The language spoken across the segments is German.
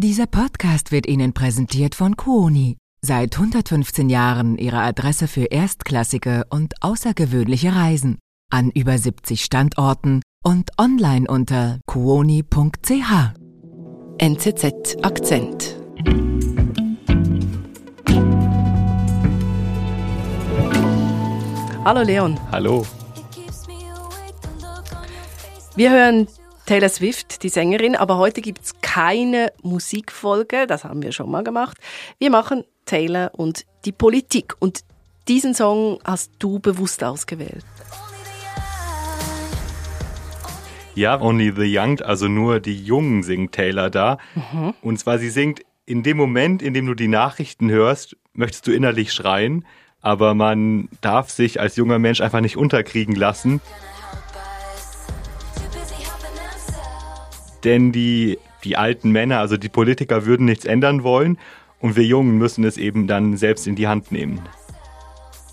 Dieser Podcast wird Ihnen präsentiert von Kuoni. Seit 115 Jahren Ihre Adresse für erstklassige und außergewöhnliche Reisen. An über 70 Standorten und online unter kuoni.ch. NZZ Akzent. Hallo Leon. Hallo. Wir hören Taylor Swift, die Sängerin, aber heute gibt es keine Musikfolge, das haben wir schon mal gemacht. Wir machen Taylor und die Politik und diesen Song hast du bewusst ausgewählt. Ja, Only the Young, also nur die Jungen singt Taylor da. Mhm. Und zwar, sie singt in dem Moment, in dem du die Nachrichten hörst, möchtest du innerlich schreien, aber man darf sich als junger Mensch einfach nicht unterkriegen lassen. Denn die, die alten Männer, also die Politiker, würden nichts ändern wollen und wir Jungen müssen es eben dann selbst in die Hand nehmen.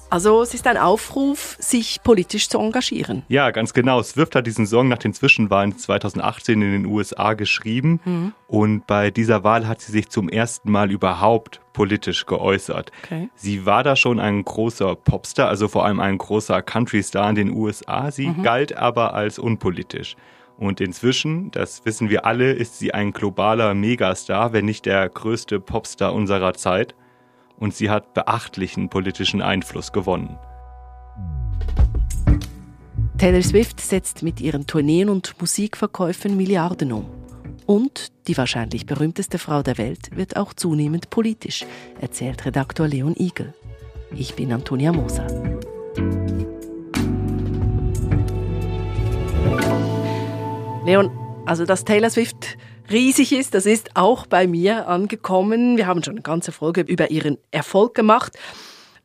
Also es ist ein Aufruf, sich politisch zu engagieren. Ja, ganz genau. Swift hat diesen Song nach den Zwischenwahlen 2018 in den USA geschrieben mhm. und bei dieser Wahl hat sie sich zum ersten Mal überhaupt politisch geäußert. Okay. Sie war da schon ein großer Popstar, also vor allem ein großer Countrystar in den USA. Sie mhm. galt aber als unpolitisch. Und inzwischen, das wissen wir alle, ist sie ein globaler Megastar, wenn nicht der größte Popstar unserer Zeit. Und sie hat beachtlichen politischen Einfluss gewonnen. Taylor Swift setzt mit ihren Tourneen und Musikverkäufen Milliarden um. Und die wahrscheinlich berühmteste Frau der Welt wird auch zunehmend politisch, erzählt Redaktor Leon Igel. Ich bin Antonia Moser. Leon, also dass Taylor Swift riesig ist, das ist auch bei mir angekommen. Wir haben schon eine ganze Folge über ihren Erfolg gemacht.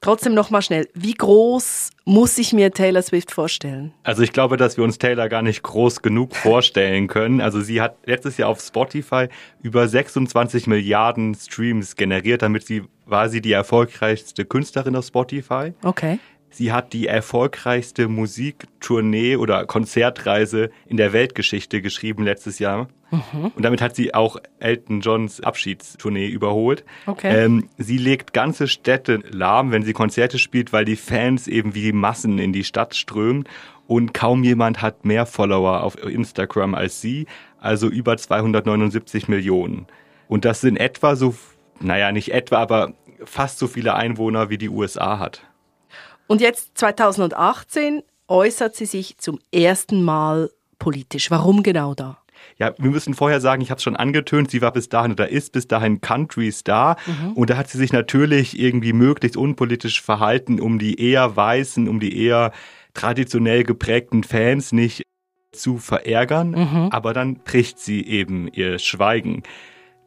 Trotzdem noch mal schnell, wie groß muss ich mir Taylor Swift vorstellen? Also ich glaube, dass wir uns Taylor gar nicht groß genug vorstellen können. Also sie hat letztes Jahr auf Spotify über 26 Milliarden Streams generiert. Damit sie war sie die erfolgreichste Künstlerin auf Spotify. Okay. Sie hat die erfolgreichste Musiktournee oder Konzertreise in der Weltgeschichte geschrieben letztes Jahr. Mhm. Und damit hat sie auch Elton Johns Abschiedstournee überholt. Okay. Ähm, sie legt ganze Städte lahm, wenn sie Konzerte spielt, weil die Fans eben wie Massen in die Stadt strömen. Und kaum jemand hat mehr Follower auf Instagram als sie, also über 279 Millionen. Und das sind etwa so, naja, nicht etwa, aber fast so viele Einwohner wie die USA hat. Und jetzt 2018 äußert sie sich zum ersten Mal politisch. Warum genau da? Ja, wir müssen vorher sagen, ich habe es schon angetönt, sie war bis dahin oder ist bis dahin Country Star mhm. und da hat sie sich natürlich irgendwie möglichst unpolitisch verhalten, um die eher weißen, um die eher traditionell geprägten Fans nicht zu verärgern, mhm. aber dann bricht sie eben ihr Schweigen.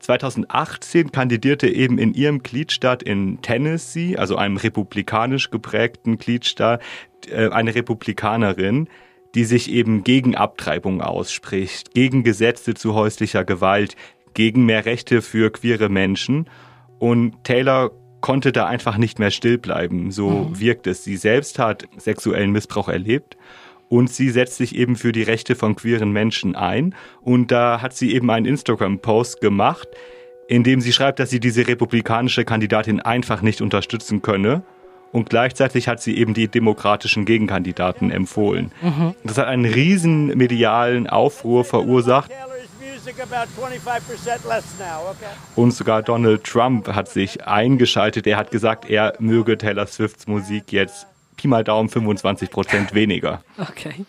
2018 kandidierte eben in ihrem Gliedstaat in Tennessee, also einem republikanisch geprägten Gliedstaat, äh, eine Republikanerin, die sich eben gegen Abtreibung ausspricht, gegen Gesetze zu häuslicher Gewalt, gegen mehr Rechte für queere Menschen. Und Taylor konnte da einfach nicht mehr still bleiben. So mhm. wirkt es. Sie selbst hat sexuellen Missbrauch erlebt und sie setzt sich eben für die Rechte von queeren Menschen ein. Und da hat sie eben einen Instagram-Post gemacht, in dem sie schreibt, dass sie diese republikanische Kandidatin einfach nicht unterstützen könne. Und gleichzeitig hat sie eben die demokratischen Gegenkandidaten empfohlen. Mhm. Das hat einen riesen medialen Aufruhr verursacht. Und sogar Donald Trump hat sich eingeschaltet. Er hat gesagt, er möge Taylor Swifts Musik jetzt Pi mal Daumen 25 Prozent weniger. Okay.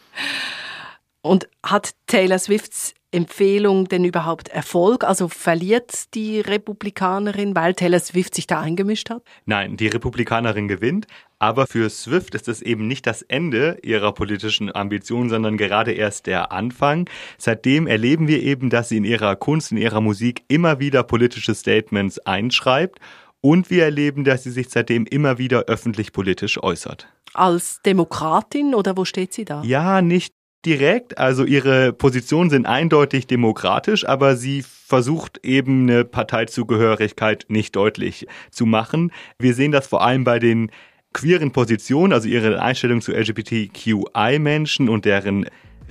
Und hat Taylor Swifts Empfehlung denn überhaupt Erfolg? Also verliert die Republikanerin, weil Taylor Swift sich da eingemischt hat? Nein, die Republikanerin gewinnt. Aber für Swift ist es eben nicht das Ende ihrer politischen Ambitionen, sondern gerade erst der Anfang. Seitdem erleben wir eben, dass sie in ihrer Kunst, in ihrer Musik immer wieder politische Statements einschreibt und wir erleben, dass sie sich seitdem immer wieder öffentlich politisch äußert. Als Demokratin oder wo steht sie da? Ja, nicht direkt. Also ihre Positionen sind eindeutig demokratisch, aber sie versucht eben eine Parteizugehörigkeit nicht deutlich zu machen. Wir sehen das vor allem bei den queeren Positionen, also ihre Einstellung zu LGBTQI-Menschen und deren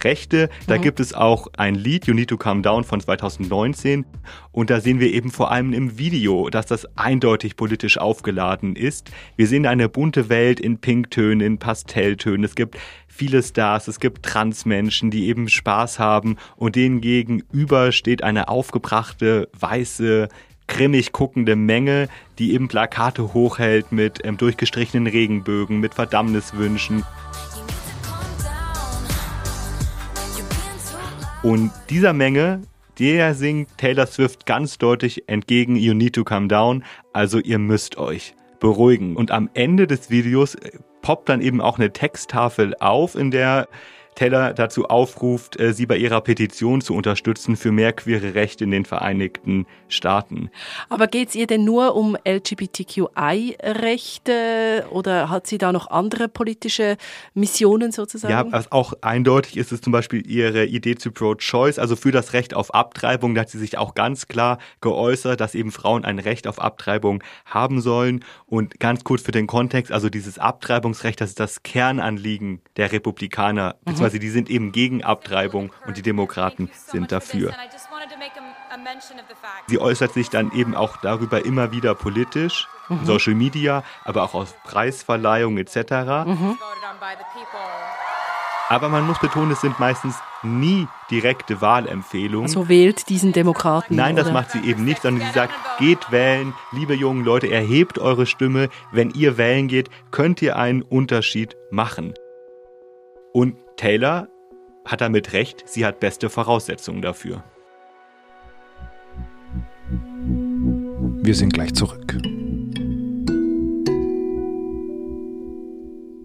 Rechte. Da mhm. gibt es auch ein Lied, You Need to Calm Down von 2019. Und da sehen wir eben vor allem im Video, dass das eindeutig politisch aufgeladen ist. Wir sehen eine bunte Welt in Pinktönen, in Pastelltönen. Es gibt viele Stars, es gibt Transmenschen, die eben Spaß haben und denen gegenüber steht eine aufgebrachte, weiße, grimmig guckende Menge, die eben Plakate hochhält mit ähm, durchgestrichenen Regenbögen, mit Verdammniswünschen. Und dieser Menge, der singt Taylor Swift ganz deutlich entgegen You Need to Calm Down, also ihr müsst euch beruhigen. Und am Ende des Videos äh, poppt dann eben auch eine Texttafel auf, in der Taylor dazu aufruft, äh, sie bei ihrer Petition zu unterstützen für mehr queere Rechte in den Vereinigten Staaten. Aber geht es ihr denn nur um LGBTQI-Rechte oder hat sie da noch andere politische Missionen sozusagen? Ja, was auch eindeutig ist, ist zum Beispiel ihre Idee zu Pro-Choice, also für das Recht auf Abtreibung. Da hat sie sich auch ganz klar geäußert, dass eben Frauen ein Recht auf Abtreibung haben sollen. Und ganz kurz für den Kontext, also dieses Abtreibungsrecht, das ist das Kernanliegen der Republikaner, mhm beziehungsweise die sind eben gegen Abtreibung und die Demokraten sind dafür. Sie äußert sich dann eben auch darüber immer wieder politisch, mhm. Social Media, aber auch aus Preisverleihungen etc. Mhm. Aber man muss betonen, es sind meistens nie direkte Wahlempfehlungen. So wählt diesen Demokraten. Nein, das oder? macht sie eben nicht, sondern sie sagt, geht wählen, liebe jungen Leute, erhebt eure Stimme. Wenn ihr wählen geht, könnt ihr einen Unterschied machen. Und Taylor hat damit recht, sie hat beste Voraussetzungen dafür. Wir sind gleich zurück.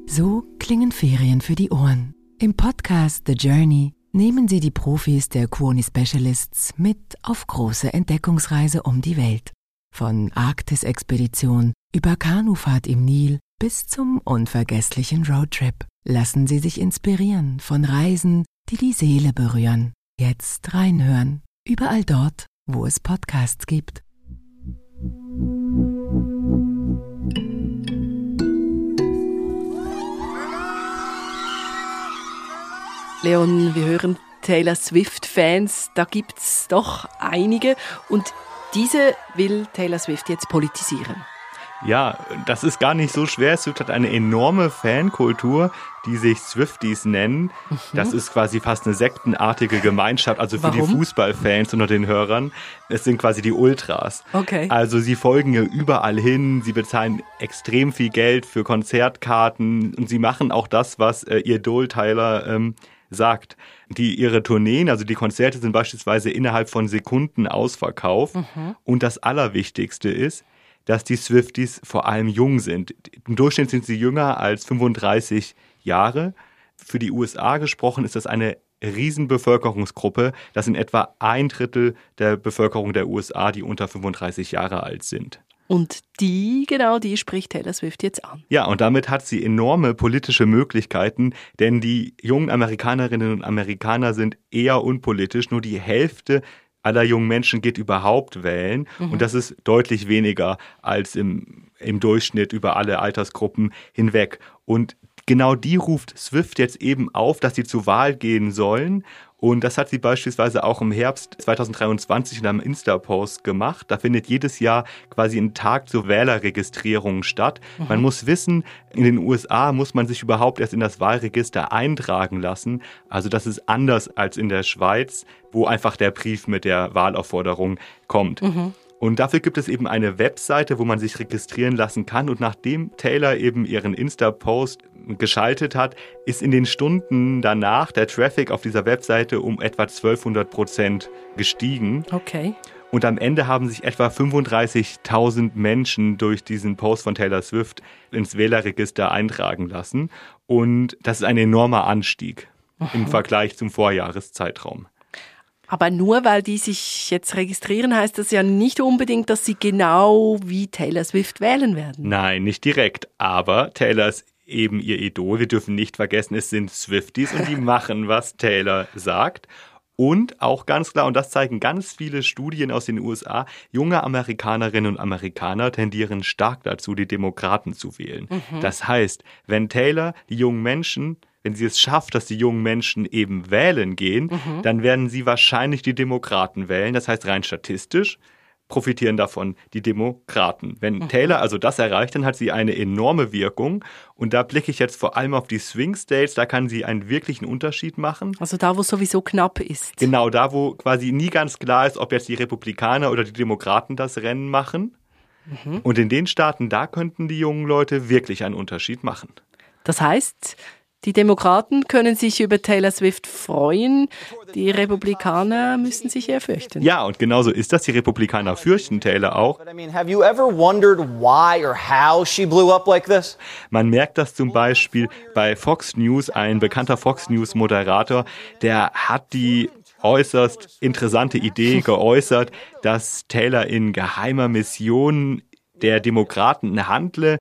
So klingen Ferien für die Ohren. Im Podcast The Journey nehmen Sie die Profis der Quoni Specialists mit auf große Entdeckungsreise um die Welt. Von Arktis-Expedition über Kanufahrt im Nil bis zum unvergesslichen Roadtrip. Lassen Sie sich inspirieren von Reisen, die die Seele berühren. Jetzt reinhören, überall dort, wo es Podcasts gibt. Leon, wir hören Taylor Swift-Fans, da gibt es doch einige und diese will Taylor Swift jetzt politisieren. Ja, das ist gar nicht so schwer. Swift hat eine enorme Fankultur, die sich Swifties nennen. Mhm. Das ist quasi fast eine sektenartige Gemeinschaft, also für Warum? die Fußballfans unter den Hörern. Es sind quasi die Ultras. Okay. Also sie folgen ihr überall hin, sie bezahlen extrem viel Geld für Konzertkarten und sie machen auch das, was äh, ihr Idol Tyler ähm, sagt. Die ihre Tourneen, also die Konzerte sind beispielsweise innerhalb von Sekunden ausverkauft. Mhm. Und das Allerwichtigste ist, dass die Swifties vor allem jung sind. Im Durchschnitt sind sie jünger als 35 Jahre. Für die USA gesprochen ist das eine Riesenbevölkerungsgruppe. Das sind etwa ein Drittel der Bevölkerung der USA, die unter 35 Jahre alt sind. Und die, genau die spricht Taylor Swift jetzt an. Ja, und damit hat sie enorme politische Möglichkeiten, denn die jungen Amerikanerinnen und Amerikaner sind eher unpolitisch. Nur die Hälfte aller jungen Menschen geht überhaupt wählen. Mhm. Und das ist deutlich weniger als im, im Durchschnitt über alle Altersgruppen hinweg. Und genau die ruft Swift jetzt eben auf, dass sie zur Wahl gehen sollen. Und das hat sie beispielsweise auch im Herbst 2023 in einem Insta-Post gemacht. Da findet jedes Jahr quasi ein Tag zur Wählerregistrierung statt. Mhm. Man muss wissen, in den USA muss man sich überhaupt erst in das Wahlregister eintragen lassen. Also das ist anders als in der Schweiz, wo einfach der Brief mit der Wahlaufforderung kommt. Mhm. Und dafür gibt es eben eine Webseite, wo man sich registrieren lassen kann. Und nachdem Taylor eben ihren Insta-Post geschaltet hat, ist in den Stunden danach der Traffic auf dieser Webseite um etwa 1200 Prozent gestiegen. Okay. Und am Ende haben sich etwa 35.000 Menschen durch diesen Post von Taylor Swift ins Wählerregister eintragen lassen. Und das ist ein enormer Anstieg im Vergleich zum Vorjahreszeitraum. Aber nur weil die sich jetzt registrieren, heißt das ja nicht unbedingt, dass sie genau wie Taylor Swift wählen werden. Nein, nicht direkt. Aber Taylor ist eben ihr Idol. Wir dürfen nicht vergessen, es sind Swifties und die machen, was Taylor sagt. Und auch ganz klar, und das zeigen ganz viele Studien aus den USA, junge Amerikanerinnen und Amerikaner tendieren stark dazu, die Demokraten zu wählen. Mhm. Das heißt, wenn Taylor die jungen Menschen wenn sie es schafft, dass die jungen Menschen eben wählen gehen, mhm. dann werden sie wahrscheinlich die Demokraten wählen. Das heißt rein statistisch profitieren davon die Demokraten. Wenn mhm. Taylor also das erreicht, dann hat sie eine enorme Wirkung. Und da blicke ich jetzt vor allem auf die Swing States, da kann sie einen wirklichen Unterschied machen. Also da, wo es sowieso knapp ist. Genau, da, wo quasi nie ganz klar ist, ob jetzt die Republikaner oder die Demokraten das Rennen machen. Mhm. Und in den Staaten, da könnten die jungen Leute wirklich einen Unterschied machen. Das heißt, die Demokraten können sich über Taylor Swift freuen, die Republikaner müssen sich eher fürchten. Ja, und genauso ist das. Die Republikaner fürchten Taylor auch. Man merkt das zum Beispiel bei Fox News. Ein bekannter Fox News Moderator, der hat die äußerst interessante Idee geäußert, dass Taylor in geheimer Mission der Demokraten handle,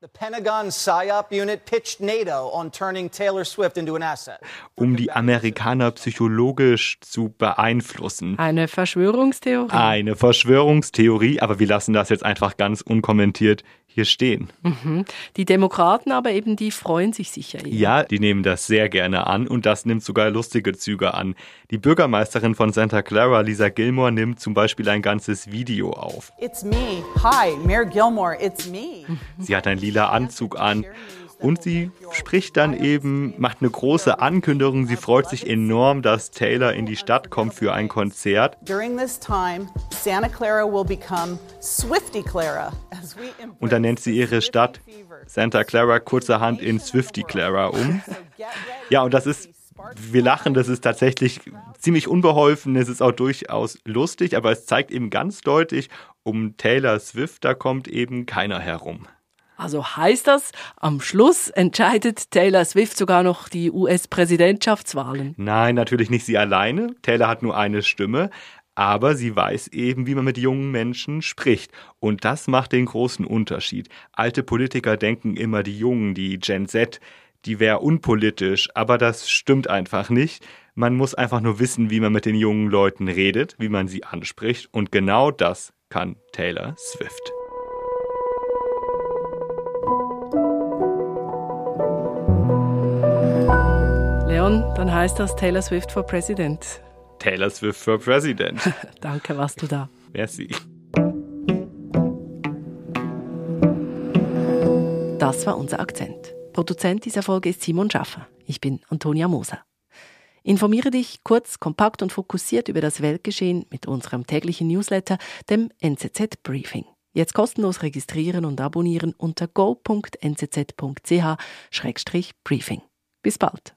um die Amerikaner psychologisch zu beeinflussen. Eine Verschwörungstheorie. Eine Verschwörungstheorie, aber wir lassen das jetzt einfach ganz unkommentiert hier stehen. Mhm. Die Demokraten aber eben, die freuen sich sicher. Eher. Ja, die nehmen das sehr gerne an und das nimmt sogar lustige Züge an. Die Bürgermeisterin von Santa Clara, Lisa Gilmore, nimmt zum Beispiel ein ganzes Video auf. It's me. Hi, Mayor Gilmore, it's me. Sie hat einen lila Anzug an und sie spricht dann eben, macht eine große Ankündigung. Sie freut sich enorm, dass Taylor in die Stadt kommt für ein Konzert. Und dann nennt sie ihre Stadt Santa Clara kurzerhand in Swifty Clara um. Ja, und das ist wir lachen, das ist tatsächlich ziemlich unbeholfen, es ist auch durchaus lustig, aber es zeigt eben ganz deutlich, um Taylor Swift, da kommt eben keiner herum. Also heißt das, am Schluss entscheidet Taylor Swift sogar noch die US-Präsidentschaftswahlen? Nein, natürlich nicht sie alleine. Taylor hat nur eine Stimme. Aber sie weiß eben, wie man mit jungen Menschen spricht. Und das macht den großen Unterschied. Alte Politiker denken immer, die Jungen, die Gen Z, die wäre unpolitisch. Aber das stimmt einfach nicht. Man muss einfach nur wissen, wie man mit den jungen Leuten redet, wie man sie anspricht. Und genau das kann Taylor Swift. Leon, dann heißt das Taylor Swift for President. Taylor Swift for President. Danke, warst du da. Merci. Das war unser Akzent. Produzent dieser Folge ist Simon Schaffer. Ich bin Antonia Moser. Informiere dich kurz, kompakt und fokussiert über das Weltgeschehen mit unserem täglichen Newsletter, dem NZZ Briefing. Jetzt kostenlos registrieren und abonnieren unter go.nzz.ch-briefing. Bis bald.